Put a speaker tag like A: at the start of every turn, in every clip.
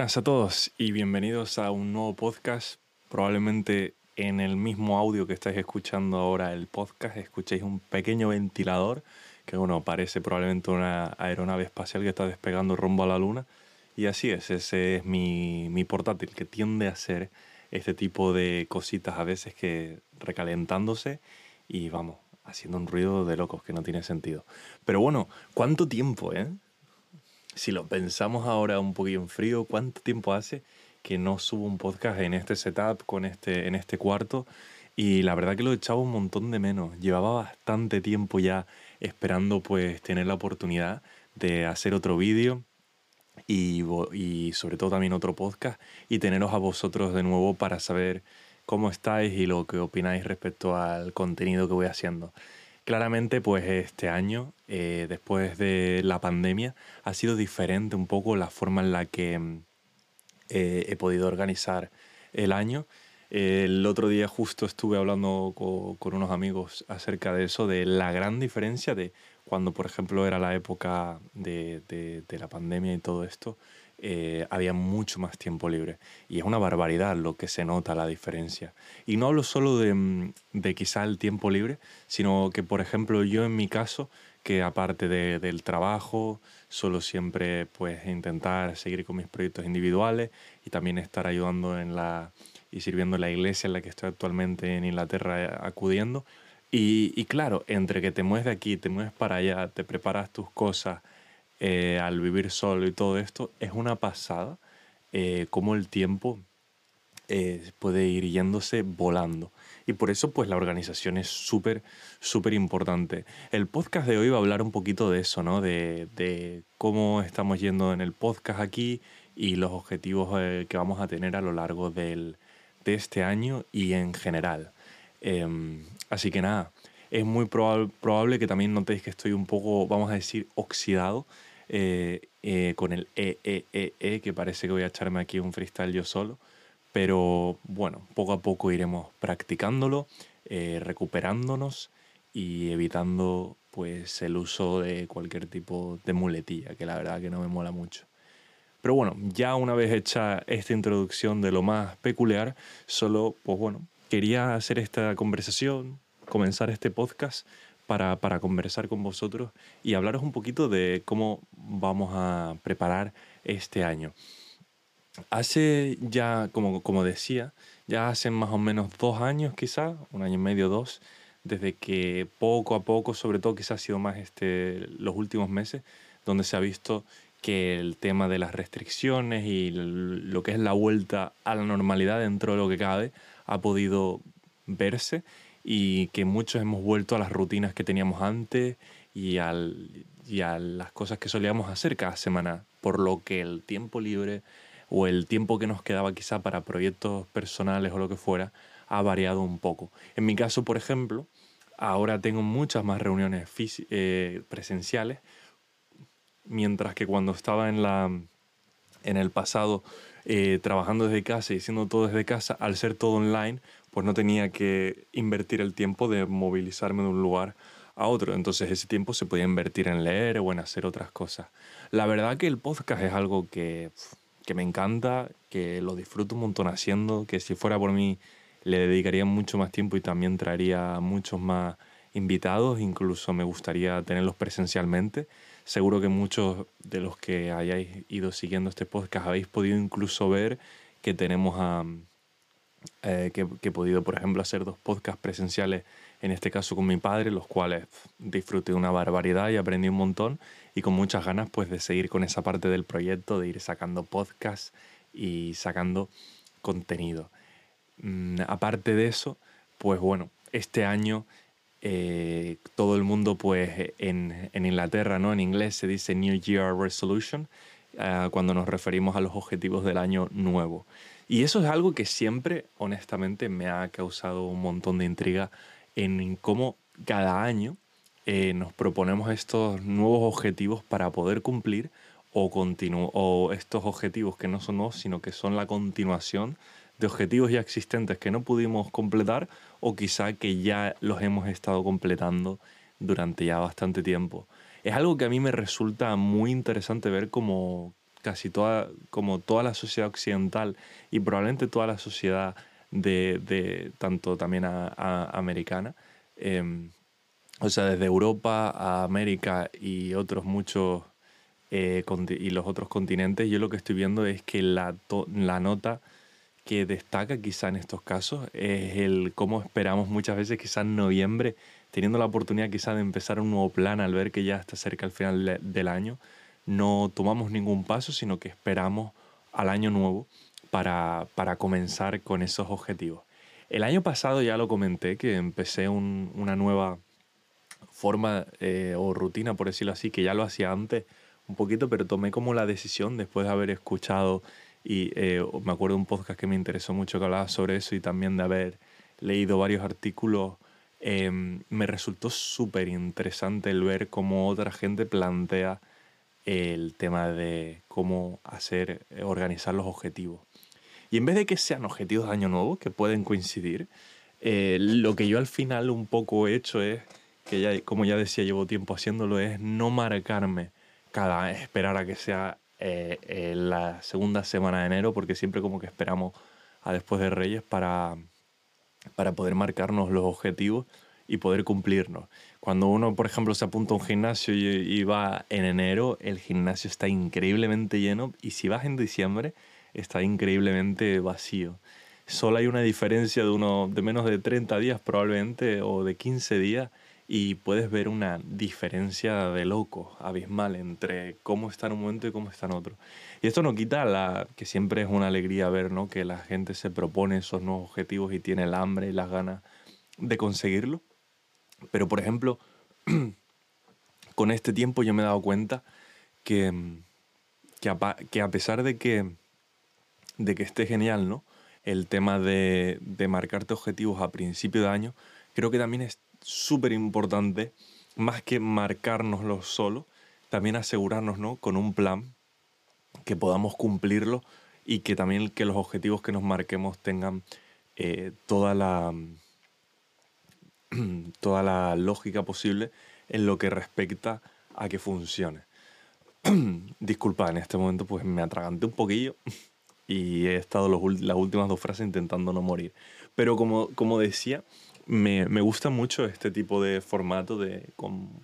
A: buenas a todos y bienvenidos a un nuevo podcast. Probablemente en el mismo audio que estáis escuchando ahora el podcast escuchéis un pequeño ventilador que bueno, parece probablemente una aeronave espacial que está despegando rumbo a la luna. Y así es, ese es mi, mi portátil que tiende a hacer este tipo de cositas a veces que recalentándose y vamos, haciendo un ruido de locos que no tiene sentido. Pero bueno, ¿cuánto tiempo, eh? Si lo pensamos ahora un poquito en frío, ¿cuánto tiempo hace que no subo un podcast en este setup, con este, en este cuarto? Y la verdad que lo echaba un montón de menos. Llevaba bastante tiempo ya esperando pues tener la oportunidad de hacer otro vídeo y, y, sobre todo también otro podcast y teneros a vosotros de nuevo para saber cómo estáis y lo que opináis respecto al contenido que voy haciendo. Claramente, pues este año, eh, después de la pandemia, ha sido diferente un poco la forma en la que mm, eh, he podido organizar el año. el otro día justo estuve hablando con, unos amigos acerca de eso, de la gran diferencia de cuando, por ejemplo, era la época de, de la pandemia y todo esto, eh, había mucho más tiempo libre. Y es una barbaridad lo que se nota la diferencia. Y no hablo solo de, mm, de quizá el tiempo libre, sino que, por ejemplo, yo en mi caso, que aparte de, del trabajo, solo siempre pues intentar seguir con mis proyectos individuales y también estar ayudando en la y sirviendo en la iglesia en la que estoy actualmente en Inglaterra eh, acudiendo. Y, y claro, entre que te mueves de aquí, te mueves para allá, te preparas tus cosas, eh, al vivir solo y todo esto, es una pasada eh, cómo el tiempo eh, puede ir yéndose volando. Y por eso pues la organización es súper, súper importante. El podcast de hoy va a hablar un poquito de eso, ¿no? De, de cómo estamos yendo en el podcast aquí y los objetivos que vamos a tener a lo largo del, de este año y en general. Em, así que nada, es muy probable que también notéis que estoy un poco, vamos a decir, oxidado eh, eh, con el e, e, e, e, que parece que voy a echarme aquí un freestyle yo solo. Pero bueno, poco a poco iremos practicándolo, eh, recuperándonos y evitando pues el uso de cualquier tipo de muletilla, que la verdad que no me mola mucho. Pero bueno, ya una vez hecha esta introducción de lo más peculiar, solo pues bueno, quería hacer esta conversación, comenzar este podcast para, para, conversar con vosotros y hablaros un poquito de cómo vamos a preparar este año. Hace ya, como, como decía, ya hace más o menos dos años quizá, un año y medio, dos, desde que poco a poco, sobre todo quizás ha sido más este, los últimos meses, donde se ha visto que el tema de las restricciones y lo que es la vuelta a la normalidad dentro de lo que cabe ha podido verse y que muchos hemos vuelto a las rutinas que teníamos antes y, al, y a las cosas que solíamos hacer cada semana, por lo que el tiempo libre o el tiempo que nos quedaba quizá para proyectos personales o lo que fuera ha variado un poco. En mi caso, por ejemplo, ahora tengo muchas más reuniones eh, presenciales, mientras que cuando estaba en, la, en el pasado eh, trabajando desde casa y haciendo todo desde casa, al ser todo online, pues no tenía que invertir el tiempo de movilizarme de un lugar a otro. Entonces ese tiempo se podía invertir en leer o en hacer otras cosas. La verdad que el podcast es algo que, que me encanta, que lo disfruto un montón haciendo, que si fuera por mí le dedicaría mucho más tiempo y también traería muchos más invitados, incluso me gustaría tenerlos presencialmente. Seguro que muchos de los que hayáis ido siguiendo este podcast habéis podido incluso ver que tenemos a, eh, que, he podido, por ejemplo, hacer dos podcasts presenciales, en este caso con mi padre, los cuales disfruté una barbaridad y aprendí un montón y con muchas ganas pues de seguir con esa parte del proyecto, de ir sacando podcasts y sacando contenido. Mm, aparte de eso, pues bueno, este año eh, todo el mundo pues en, en, Inglaterra, ¿no? En inglés se dice New Year Resolution, uh, cuando nos referimos a los objetivos del año nuevo. Y eso es algo que siempre, honestamente, me ha causado un montón de intriga en cómo cada año eh, nos proponemos estos nuevos objetivos para poder cumplir o, o estos objetivos que no son nuevos, sino que son la continuación de objetivos ya existentes que no pudimos completar o quizá que ya los hemos estado completando durante ya bastante tiempo. Es algo que a mí me resulta muy interesante ver cómo casi toda, como toda la sociedad occidental y probablemente toda la sociedad de, de tanto también a, americana, em, o sea, desde Europa a América y otros muchos eh, y los otros continentes, yo lo que estoy viendo es que la, la nota que destaca quizá en estos casos es el cómo esperamos muchas veces quizá en noviembre, teniendo la oportunidad quizá de empezar un nuevo plan al ver que ya está cerca el final del año, no tomamos ningún paso, sino que esperamos al año nuevo para, para comenzar con esos objetivos. El año pasado ya lo comenté, que empecé una nueva forma eh, o rutina, por decirlo así, que ya lo hacía antes un poquito, pero tomé como la decisión después de haber escuchado y eh, me acuerdo un podcast que me interesó mucho que hablaba sobre eso y también de haber leído varios artículos. Em, me resultó súper interesante el ver cómo otra gente plantea el tema de cómo hacer, eh, organizar los objetivos. Y en vez de que sean objetivos de año nuevo, que pueden coincidir, eh, lo que yo al final un poco he hecho es, que ya, como ya decía, llevo tiempo haciéndolo, es no marcarme cada, esperar a que sea eh, la segunda semana de enero, porque siempre como que esperamos a después de Reyes para, para poder marcarnos los objetivos y poder cumplirnos. Cuando uno, por ejemplo, se apunta a un gimnasio y, va en enero, el gimnasio está increíblemente lleno y si vas en diciembre, está increíblemente vacío. Solo hay una diferencia de, uno, de menos de 30 días probablemente o de 15 días y puedes ver una diferencia de loco, abismal, entre cómo está en un momento y cómo está en otro. Y esto no quita la, que siempre es una alegría ver ¿no? que la gente se propone esos nuevos objetivos y tiene el hambre y las ganas de conseguirlo. Pero, por ejemplo, con este tiempo yo me he dado cuenta que, que, a, pesar de que, de que esté genial, ¿no? El tema de, de marcarte objetivos a principio de año, creo que también es súper importante, más que marcárnoslo solo, también asegurarnos ¿no? con un plan que podamos cumplirlo y que también que los objetivos que nos marquemos tengan eh, toda, la, toda la lógica posible en lo que respecta a que funcione. Disculpa, en este momento pues me atraganté un poquillo y he estado las últimas dos frases intentando no morir. Pero como, como decía, me, me, gusta mucho este tipo de formato de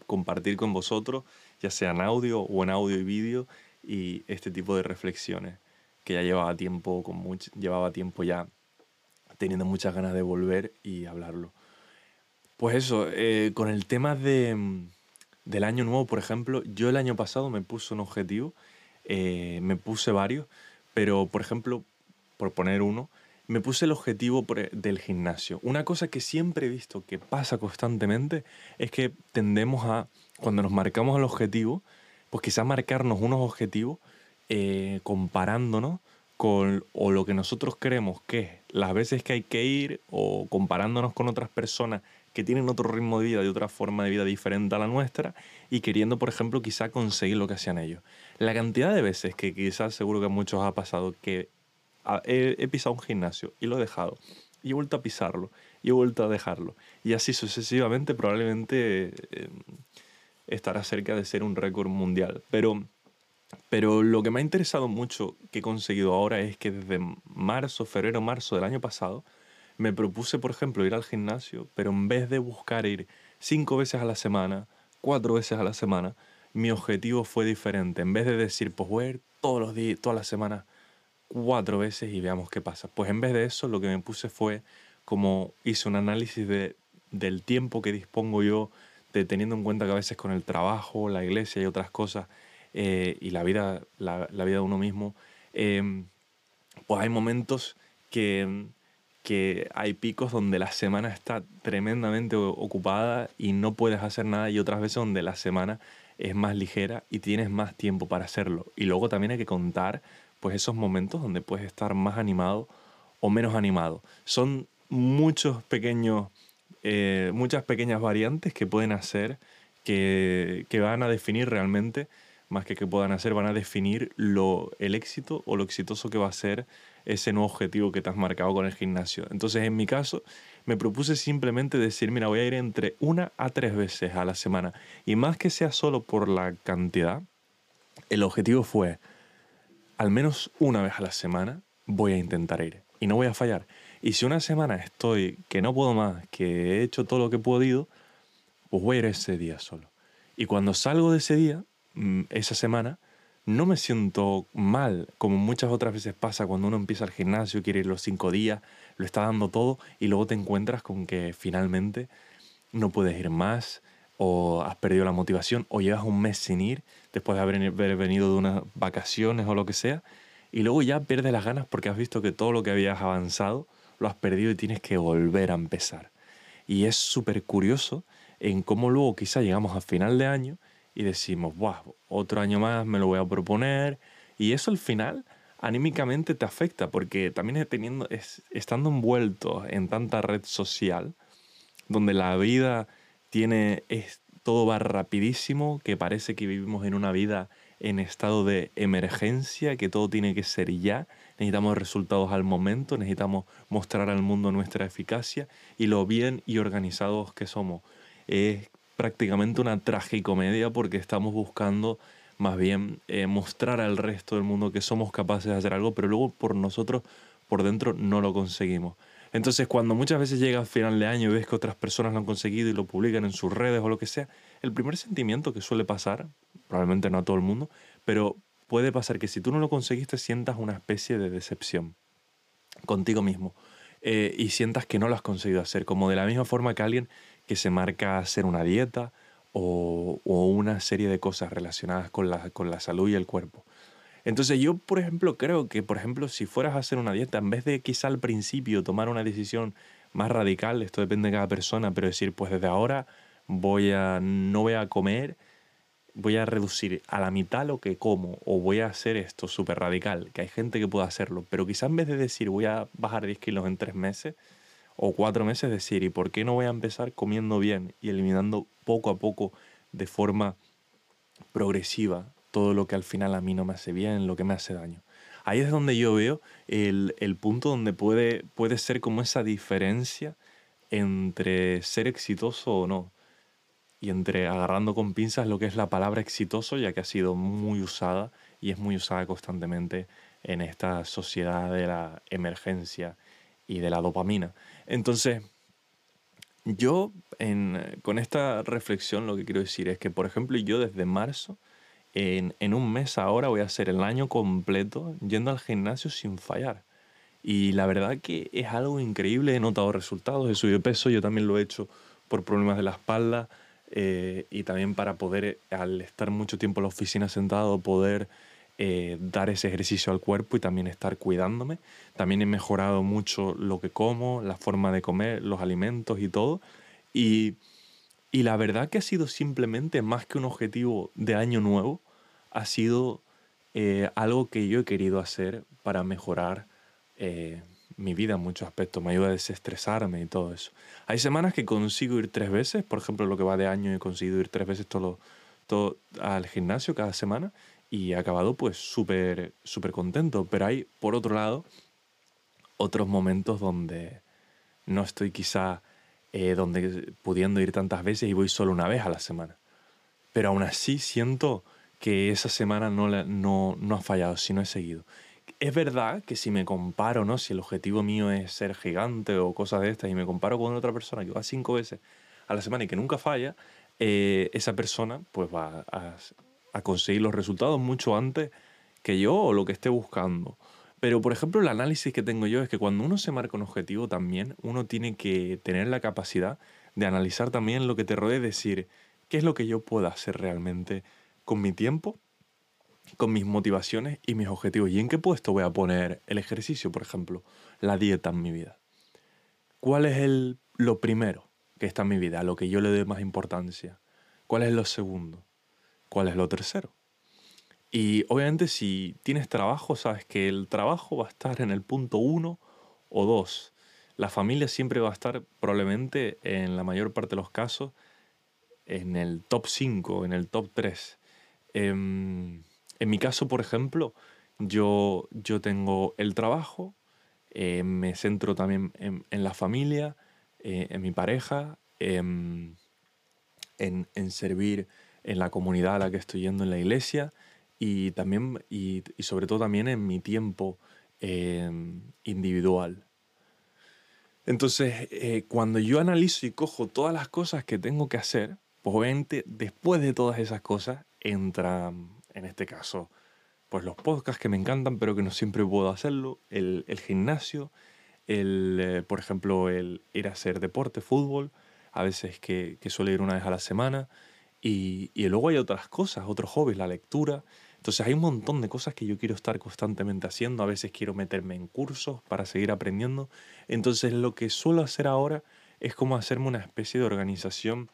A: compartir con vosotros, ya sea en audio o en audio y vídeo, y este tipo de reflexiones que ya llevaba tiempo, con mucho, llevaba tiempo ya teniendo muchas ganas de volver y hablarlo. Pues eso, eh, con el tema de, del año nuevo, por ejemplo, yo el año pasado me puse un objetivo, eh, me puse varios, pero por ejemplo, por poner uno, me puse el objetivo del gimnasio. Una cosa que siempre he visto que pasa constantemente es que tendemos a, cuando nos marcamos el objetivo, pues quizá marcarnos unos objetivos eh, comparándonos con o lo que nosotros creemos que es las veces que hay que ir o comparándonos con otras personas que tienen otro ritmo de vida y otra forma de vida diferente a la nuestra y queriendo, por ejemplo, quizá conseguir lo que hacían ellos. La cantidad de veces que quizás seguro que a muchos ha pasado que he, pisado un gimnasio y lo he dejado. Y he vuelto a pisarlo. Y he vuelto a dejarlo. Y así sucesivamente probablemente eh, estará cerca de ser un récord mundial. Pero, pero lo que me ha interesado mucho que he conseguido ahora es que desde marzo, febrero, marzo del año pasado, me propuse, por ejemplo, ir al gimnasio, pero en vez de buscar ir cinco veces a la semana, cuatro veces a la semana, mi objetivo fue diferente. En vez de decir, pues voy a ir todos los días, todas las semanas cuatro veces y veamos qué pasa. Pues en vez de eso, lo que me puse fue como hice un análisis de, del tiempo que dispongo yo, de teniendo en cuenta que a veces con el trabajo, la iglesia y otras cosas, eh, y la vida, la, vida de uno mismo, em, pues hay momentos que, que hay picos donde la semana está tremendamente ocupada y no puedes hacer nada, y otras veces donde la semana es más ligera y tienes más tiempo para hacerlo. Y luego también hay que contar pues esos momentos donde puedes estar más animado o menos animado. Son muchos pequeños, eh, muchas pequeñas variantes que pueden hacer que, que, van a definir realmente, más que que puedan hacer, van a definir lo, el éxito o lo exitoso que va a ser ese nuevo objetivo que te has marcado con el gimnasio. Entonces, en mi caso, me propuse simplemente decir, mira, voy a ir entre una a tres veces a la semana. Y más que sea solo por la cantidad, el objetivo fue al menos una vez a la semana voy a intentar ir y no voy a fallar. Y si una semana estoy que no puedo más, que he hecho todo lo que he podido, pues voy a ir ese día solo. Y cuando salgo de ese día, mm, esa semana, no me siento mal, como muchas otras veces pasa cuando uno empieza al gimnasio, quiere ir los cinco días, lo está dando todo y luego te encuentras con que finalmente no puedes ir más o has perdido la motivación o llevas un mes sin ir después de haber venido de unas vacaciones o lo que sea y luego ya pierdes las ganas porque has visto que todo lo que habías avanzado lo has perdido y tienes que volver a empezar. Y es súper curioso en cómo luego quizá llegamos a final de año y decimos, otro año más me lo voy a proponer. Y eso al final anímicamente te afecta porque también teniendo, es, estando envuelto en tanta red social, donde la vida tiene, es, todo va rapidísimo, que parece que vivimos en una vida en estado de emergencia, que todo tiene que ser ya, necesitamos resultados al momento, necesitamos mostrar al mundo nuestra eficacia y lo bien y organizados que somos. Prácticamente una tragicomedia porque estamos buscando más bien eh, mostrar al resto del mundo que somos capaces de hacer algo, pero luego por nosotros, por dentro, no lo conseguimos. Entonces, cuando muchas veces llega a final de año y ves que otras personas lo han conseguido y lo publican en sus redes o lo que sea, el primer sentimiento que suele pasar, probablemente no a todo el mundo, pero puede pasar que si tú no lo conseguiste sientas una especie de decepción contigo mismo eh, y sientas que no lo has conseguido hacer, como de la misma forma que alguien que se marca hacer una dieta o, una serie de cosas relacionadas con la, con la salud y el cuerpo. Entonces yo, por ejemplo, creo que, por ejemplo, si fueras a hacer una dieta, en vez de quizá al principio tomar una decisión más radical, esto depende de cada persona, pero decir, pues desde ahora voy a, no voy a comer voy a reducir a la mitad lo que como o voy a hacer esto súper radical, que hay gente que puede hacerlo, pero quizás en vez de decir voy a bajar 10 kilos en 3 meses o 4 meses, decir, ¿y por qué no voy a empezar comiendo bien y eliminando poco a poco de forma progresiva todo lo que al final a mí no me hace bien, lo que me hace daño? Ahí es donde yo veo el, el punto donde puede, puede ser como esa diferencia entre ser exitoso o no y entre agarrando con pinzas lo que es la palabra exitoso, ya que ha sido muy usada y es muy usada constantemente en esta sociedad de la emergencia y de la dopamina. Entonces, yo con esta reflexión lo que quiero decir es que, por ejemplo, yo desde marzo, en, en un mes ahora voy a hacer el año completo yendo al gimnasio sin fallar. Y la verdad que es algo increíble, he notado resultados, he subido peso, yo también lo he hecho por problemas de la espalda, eh, y también para poder, al estar mucho tiempo en la oficina sentado, poder eh, dar ese ejercicio al cuerpo y también estar cuidándome. También he mejorado mucho lo que como, la forma de comer, los alimentos y todo. Y, y la verdad que ha sido simplemente más que un objetivo de año nuevo, ha sido eh, algo que yo he querido hacer para mejorar mi vida en muchos aspectos, me ayuda a desestresarme y todo eso. Hay semanas que consigo ir tres veces, por ejemplo, lo que va de año he conseguido ir tres veces todo, todo al gimnasio cada semana y he acabado pues súper súper contento, pero hay por otro lado otros momentos donde no estoy quizá eh, donde pudiendo ir tantas veces y voy solo una vez a la semana. Pero aún así siento que esa semana no, no, no ha fallado, sino he seguido es verdad que si me comparo, ¿no? Si el objetivo mío es ser gigante o cosas de estas y me comparo con otra persona que va cinco veces a la semana y que nunca falla, eh, esa persona pues va a, conseguir los resultados mucho antes que yo o lo que esté buscando. Pero, por ejemplo, el análisis que tengo yo es que cuando uno se marca un objetivo también, uno tiene que tener la capacidad de analizar también lo que te rodea decir, ¿qué es lo que yo puedo hacer realmente con mi tiempo con mis motivaciones y mis objetivos. ¿Y en qué puesto voy a poner el ejercicio, por ejemplo, la dieta en mi vida? ¿Cuál es el, lo primero que está en mi vida, a lo que yo le doy más importancia? ¿Cuál es lo segundo? ¿Cuál es lo tercero? Y obviamente si tienes trabajo, sabes que el trabajo va a estar en el punto uno o dos. La familia siempre va a estar probablemente en la mayor parte de los casos en el top 5, en el top 3. En mi caso, por ejemplo, yo, yo tengo el trabajo, eh, me centro también en, la familia, eh, en mi pareja, en, en, servir en la comunidad a la que estoy yendo en la iglesia y también, y, sobre todo también en mi tiempo eh, individual. Entonces, eh, cuando yo analizo y cojo todas las cosas que tengo que hacer, obviamente después de todas esas cosas entra, en este caso, pues los podcasts que me encantan, pero que no siempre puedo hacerlo, el, gimnasio, el, eh, por ejemplo, el ir a hacer deporte, fútbol, a veces que, que suele ir una vez a la semana, y, y luego hay otras cosas, otros hobbies, la lectura, entonces hay un montón de cosas que yo quiero estar constantemente haciendo, a veces quiero meterme en cursos para seguir aprendiendo. Entonces lo que suelo hacer ahora es como hacerme una especie de organización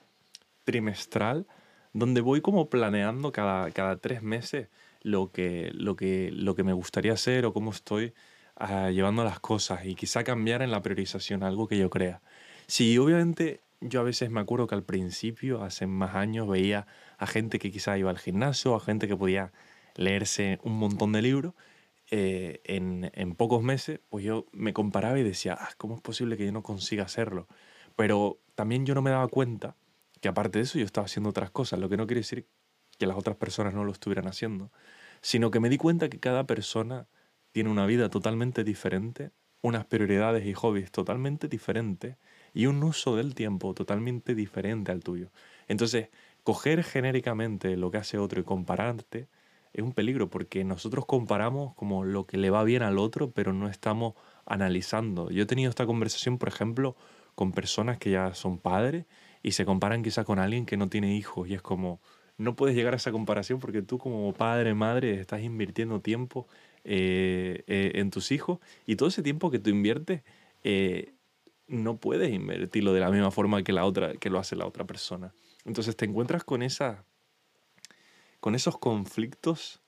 A: trimestral donde voy como planeando cada, cada tres meses lo que, lo, que, lo que me gustaría hacer o cómo estoy ah, llevando las cosas y quizá cambiar en la priorización algo que yo crea. Sí, obviamente yo a veces me acuerdo que al principio, hace más años, veía a gente que quizá iba al gimnasio, a gente que podía leerse un montón de libros, eh, en, en, pocos meses, pues yo me comparaba y decía, ah, ¿cómo es posible que yo no consiga hacerlo? Pero también yo no me daba cuenta que aparte de eso yo estaba haciendo otras cosas, lo que no quiere decir que las otras personas no lo estuvieran haciendo, sino que me di cuenta que cada persona tiene una vida totalmente diferente, unas prioridades y hobbies totalmente diferentes y un uso del tiempo totalmente diferente al tuyo. Entonces, coger genéricamente lo que hace otro y compararte, es un peligro porque nosotros comparamos como lo que le va bien al otro, pero no estamos analizando. Yo he tenido esta conversación, por ejemplo, con personas que ya son padres y se comparan quizá con alguien que no tiene hijos y es como, no puedes llegar a esa comparación porque tú como padre, madre, estás invirtiendo tiempo eh, eh, en tus hijos y todo ese tiempo que tú inviertes eh, no puedes invertirlo de la misma forma que la otra que lo hace la otra persona. Entonces te encuentras con esa con esos conflictos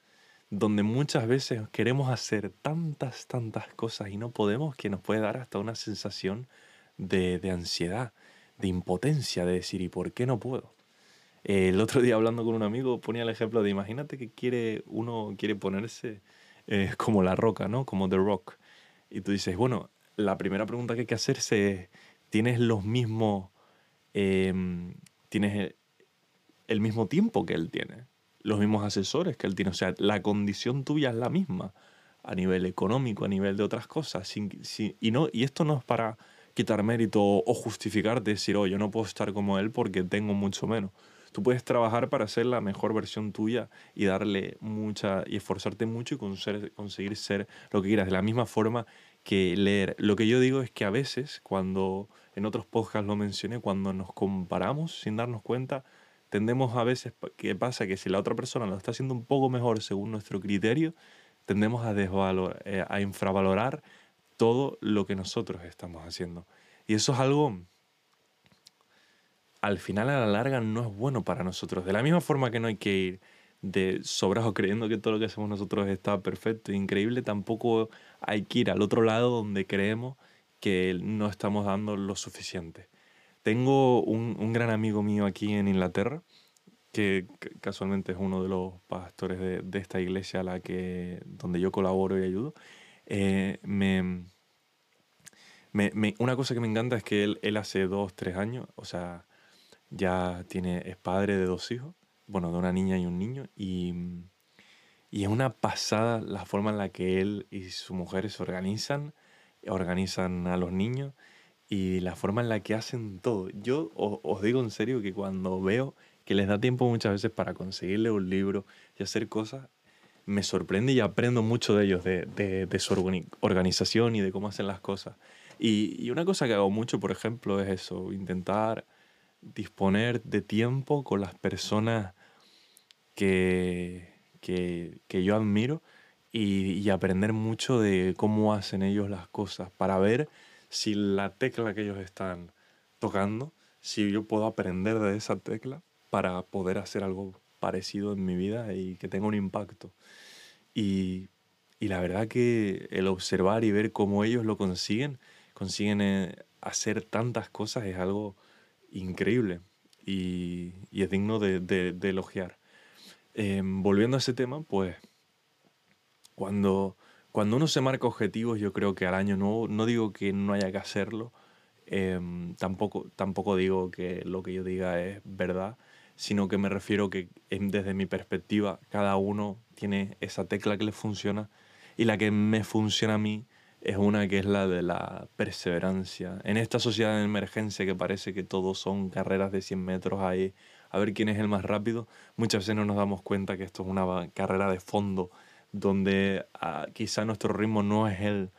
A: donde muchas veces queremos hacer tantas, tantas cosas y no podemos, que nos puede dar hasta una sensación de, ansiedad, de impotencia, de decir, ¿y por qué no puedo? el otro día hablando con un amigo ponía el ejemplo de, imagínate que quiere, uno quiere ponerse eh, como la roca, ¿no? Como The Rock. Y tú dices, bueno, la primera pregunta que hay que hacerse es, ¿tienes los mismos, em, tienes el mismo tiempo que él tiene? los mismos asesores que él tiene. O sea, la condición tuya es la misma a nivel económico, a nivel de otras cosas. y, no, y esto no es para quitar mérito o justificarte, decir, oh, yo no puedo estar como él porque tengo mucho menos. Tú puedes trabajar para ser la mejor versión tuya y darle mucha y esforzarte mucho y conseguir ser lo que quieras. De la misma forma que leer. Lo que yo digo es que a veces, cuando en otros podcasts lo mencioné, cuando nos comparamos sin darnos cuenta, tendemos a veces, que pasa que si la otra persona lo está haciendo un poco mejor según nuestro criterio, tendemos a, desvalor, eh, a infravalorar todo lo que nosotros estamos haciendo. Y eso es algo, al final a la larga, no es bueno para nosotros. De la misma forma que no hay que ir de sobrados creyendo que todo lo que hacemos nosotros está perfecto e increíble, tampoco hay que ir al otro lado donde creemos que no estamos dando lo suficiente. Tengo un, un, gran amigo mío aquí en Inglaterra, que casualmente es uno de los pastores de, de esta iglesia a la que, donde yo colaboro y ayudo. Eh, me, me, una cosa que me encanta es que él, él hace dos, tres años, o sea, ya tiene, es padre de dos hijos, bueno, de una niña y un niño, y, y es una pasada la forma en la que él y su mujer se organizan, organizan a los niños y la forma en la que hacen todo. Yo os, digo en serio que cuando veo que les da tiempo muchas veces para conseguirle un libro y hacer cosas, me sorprende y aprendo mucho de ellos, de, de, su organización y de cómo hacen las cosas. Y, y, una cosa que hago mucho, por ejemplo, es eso, intentar disponer de tiempo con las personas que, que, que yo admiro y, y aprender mucho de cómo hacen ellos las cosas para ver si la tecla que ellos están tocando, si yo puedo aprender de esa tecla para poder hacer algo parecido en mi vida y que tenga un impacto. Y, y la verdad que el observar y ver cómo ellos lo consiguen, consiguen eh, hacer tantas cosas, es algo increíble y, y es digno de, de, elogiar. Em, volviendo a ese tema, pues cuando cuando uno se marca objetivos, yo creo que al año nuevo, no digo que no haya que hacerlo, em, tampoco, tampoco digo que lo que yo diga es verdad, sino que me refiero que desde mi perspectiva cada uno tiene esa tecla que le funciona y la que me funciona a mí es una que es la de la perseverancia. En esta sociedad de emergencia que parece que todos son carreras de 100 metros ahí, a ver quién es el más rápido, muchas veces no nos damos cuenta que esto es una carrera de fondo, donde ah, quizá nuestro ritmo no es el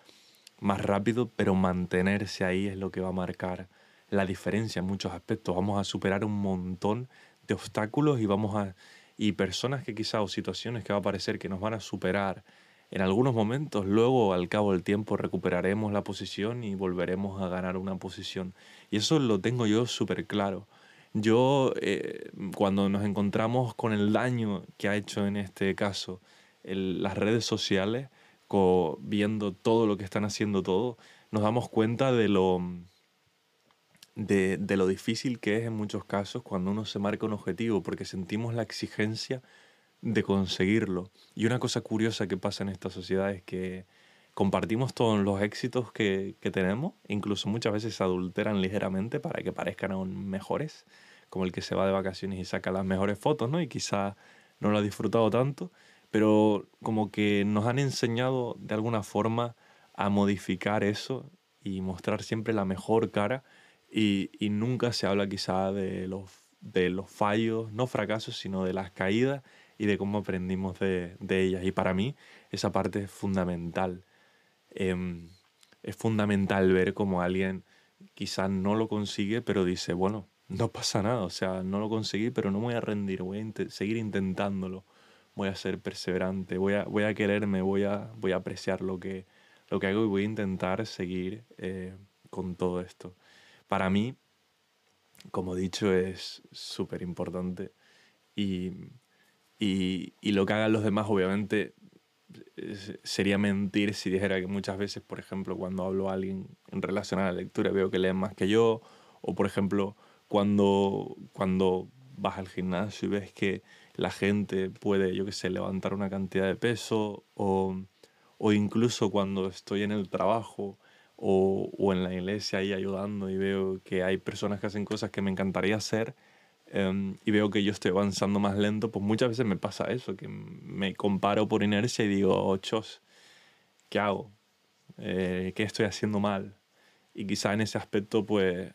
A: más rápido, pero mantenerse ahí es lo que va a marcar la diferencia en muchos aspectos. Vamos a superar un montón de obstáculos y vamos a y personas que quizá o situaciones que va a parecer que nos van a superar en algunos momentos, luego al cabo del tiempo recuperaremos la posición y volveremos a ganar una posición. Y eso lo tengo yo súper claro. Yo, eh, cuando nos encontramos con el daño que ha hecho en este caso las redes sociales, viendo todo lo que están haciendo todo, nos damos cuenta de lo, de, de, lo difícil que es en muchos casos cuando uno se marca un objetivo, porque sentimos la exigencia de conseguirlo. Y una cosa curiosa que pasa en esta sociedad es que compartimos todos los éxitos que, que tenemos, incluso muchas veces se adulteran ligeramente para que parezcan aún mejores, como el que se va de vacaciones y saca las mejores fotos, ¿no? Y quizá no lo ha disfrutado tanto, pero como que nos han enseñado de alguna forma a modificar eso y mostrar siempre la mejor cara y, y nunca se habla quizá de los, de los fallos, no fracasos, sino de las caídas y de cómo aprendimos de, de ellas. Y para mí esa parte es fundamental. Em, es fundamental ver cómo alguien quizás no lo consigue, pero dice, bueno, no pasa nada, o sea, no lo conseguí, pero no me voy a rendir, voy a seguir intentándolo, voy a ser perseverante, voy a, voy a quererme, voy a, voy a apreciar lo que, lo que hago y voy a intentar seguir eh, con todo esto. Para mí, como he dicho, es súper importante y y, lo que hagan los demás, obviamente, sería mentir si dijera que muchas veces, por ejemplo, cuando hablo a alguien en relación a la lectura, veo que leen más que yo, o por ejemplo, cuando, cuando vas al gimnasio y ves que la gente puede, yo qué sé, levantar una cantidad de peso, o, o incluso cuando estoy en el trabajo o, o en la iglesia ahí ayudando y veo que hay personas que hacen cosas que me encantaría hacer, Em, y veo que yo estoy avanzando más lento, pues muchas veces me pasa eso, que me comparo por inercia y digo, oh, chos, ¿qué hago? Eh, ¿Qué estoy haciendo mal? Y quizá en ese aspecto, pues,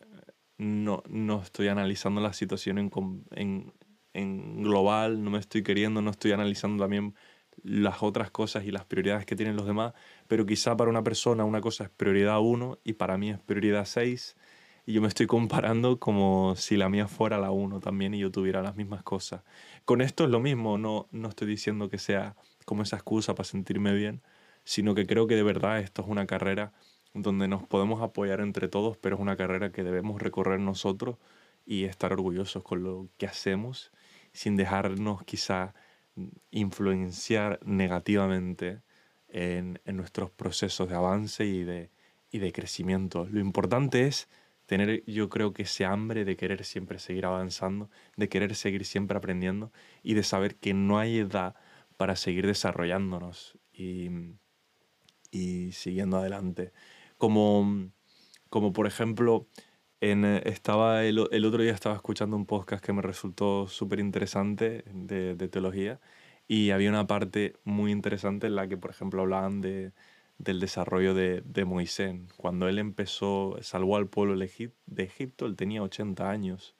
A: no, no estoy analizando la situación en, en, en global, no me estoy queriendo, no estoy analizando también las otras cosas y las prioridades que tienen los demás, pero quizá para una persona una cosa es prioridad 1 y para mí es prioridad 6 y yo me estoy comparando como si la mía fuera la 1 también y yo tuviera las mismas cosas. Con esto es lo mismo, no, no estoy diciendo que sea como esa excusa para sentirme bien, sino que creo que de verdad esto es una carrera donde nos podemos apoyar entre todos, pero es una carrera que debemos recorrer nosotros y estar orgullosos con lo que hacemos, sin dejarnos quizá influenciar negativamente en, en nuestros procesos de avance y de, y de crecimiento. Lo importante es tener yo creo que ese hambre de querer siempre seguir avanzando, de querer seguir siempre aprendiendo y de saber que no hay edad para seguir desarrollándonos y, y siguiendo adelante. Como, como por ejemplo, en, estaba el, el, otro día estaba escuchando un podcast que me resultó súper interesante de, de teología y había una parte muy interesante en la que, por ejemplo, hablaban de, del desarrollo de, de, Moisés. Cuando él empezó, salvó al pueblo de Egipto, él tenía 80 años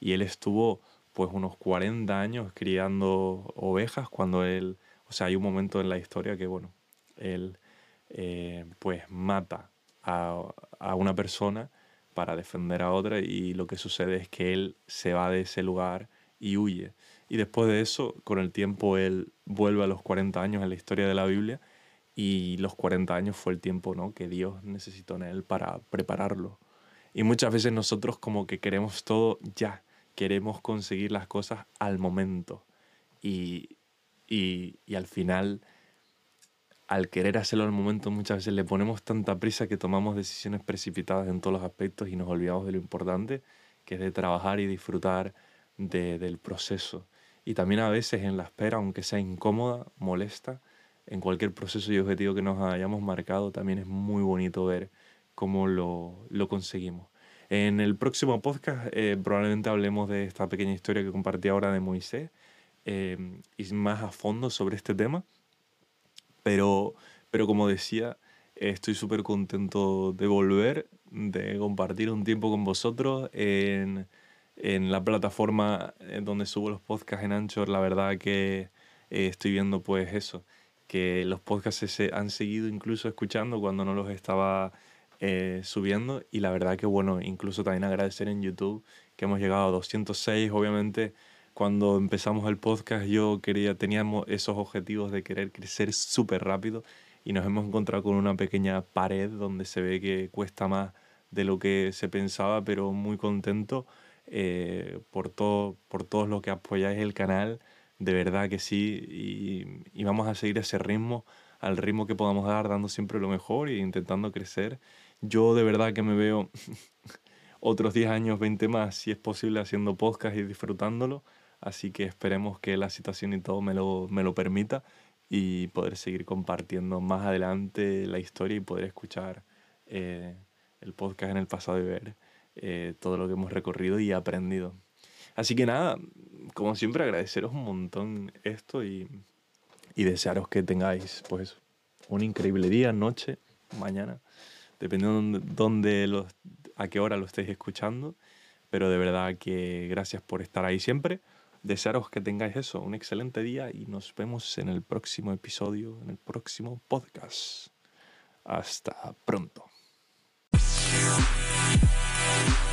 A: y él estuvo pues unos 40 años criando ovejas cuando él, o sea, hay un momento en la historia que, bueno, él eh, pues mata a, a una persona para defender a otra y lo que sucede es que él se va de ese lugar y huye. Y después de eso, con el tiempo, él vuelve a los 40 años en la historia de la Biblia y los 40 años fue el tiempo ¿no? que Dios necesitó en él para prepararlo. Y muchas veces nosotros como que queremos todo ya, queremos conseguir las cosas al momento. Y, y, y al final, al querer hacerlo al momento, muchas veces le ponemos tanta prisa que tomamos decisiones precipitadas en todos los aspectos y nos olvidamos de lo importante, que es de trabajar y disfrutar de, del proceso. Y también a veces en la espera, aunque sea incómoda, molesta, en cualquier proceso y objetivo que nos hayamos marcado, también es muy bonito ver cómo lo, lo conseguimos. En el próximo podcast eh, probablemente hablemos de esta pequeña historia que compartí ahora de Moisés eh, y más a fondo sobre este tema. Pero, pero como decía, estoy súper contento de volver, de compartir un tiempo con vosotros en, en la plataforma donde subo los podcasts en Anchor. La verdad que estoy viendo pues eso, que los podcasts se han seguido incluso escuchando cuando no los estaba eh, subiendo y la verdad que bueno, incluso también agradecer en YouTube que hemos llegado a 206, obviamente cuando empezamos el podcast yo quería, teníamos esos objetivos de querer crecer súper rápido y nos hemos encontrado con una pequeña pared donde se ve que cuesta más de lo que se pensaba, pero muy contento eh, por, todo, por todos los que apoyáis el canal de verdad que sí, y, vamos a seguir ese ritmo, al ritmo que podamos dar, dando siempre lo mejor e intentando crecer. Yo de verdad que me veo otros 10 años, 20 más, si es posible, haciendo podcast y disfrutándolo, así que esperemos que la situación y todo me lo, me lo permita y poder seguir compartiendo más adelante la historia y poder escuchar eh, el podcast en el pasado y ver eh, todo lo que hemos recorrido y aprendido. Así que nada, como siempre agradeceros un montón esto y, y desearos que tengáis pues un increíble día, noche, mañana, dependiendo de dónde a qué hora lo estéis escuchando. Pero de verdad que gracias por estar ahí siempre. Desearos que tengáis eso, un excelente día y nos vemos en el próximo episodio, en el próximo podcast. Hasta pronto. Bye.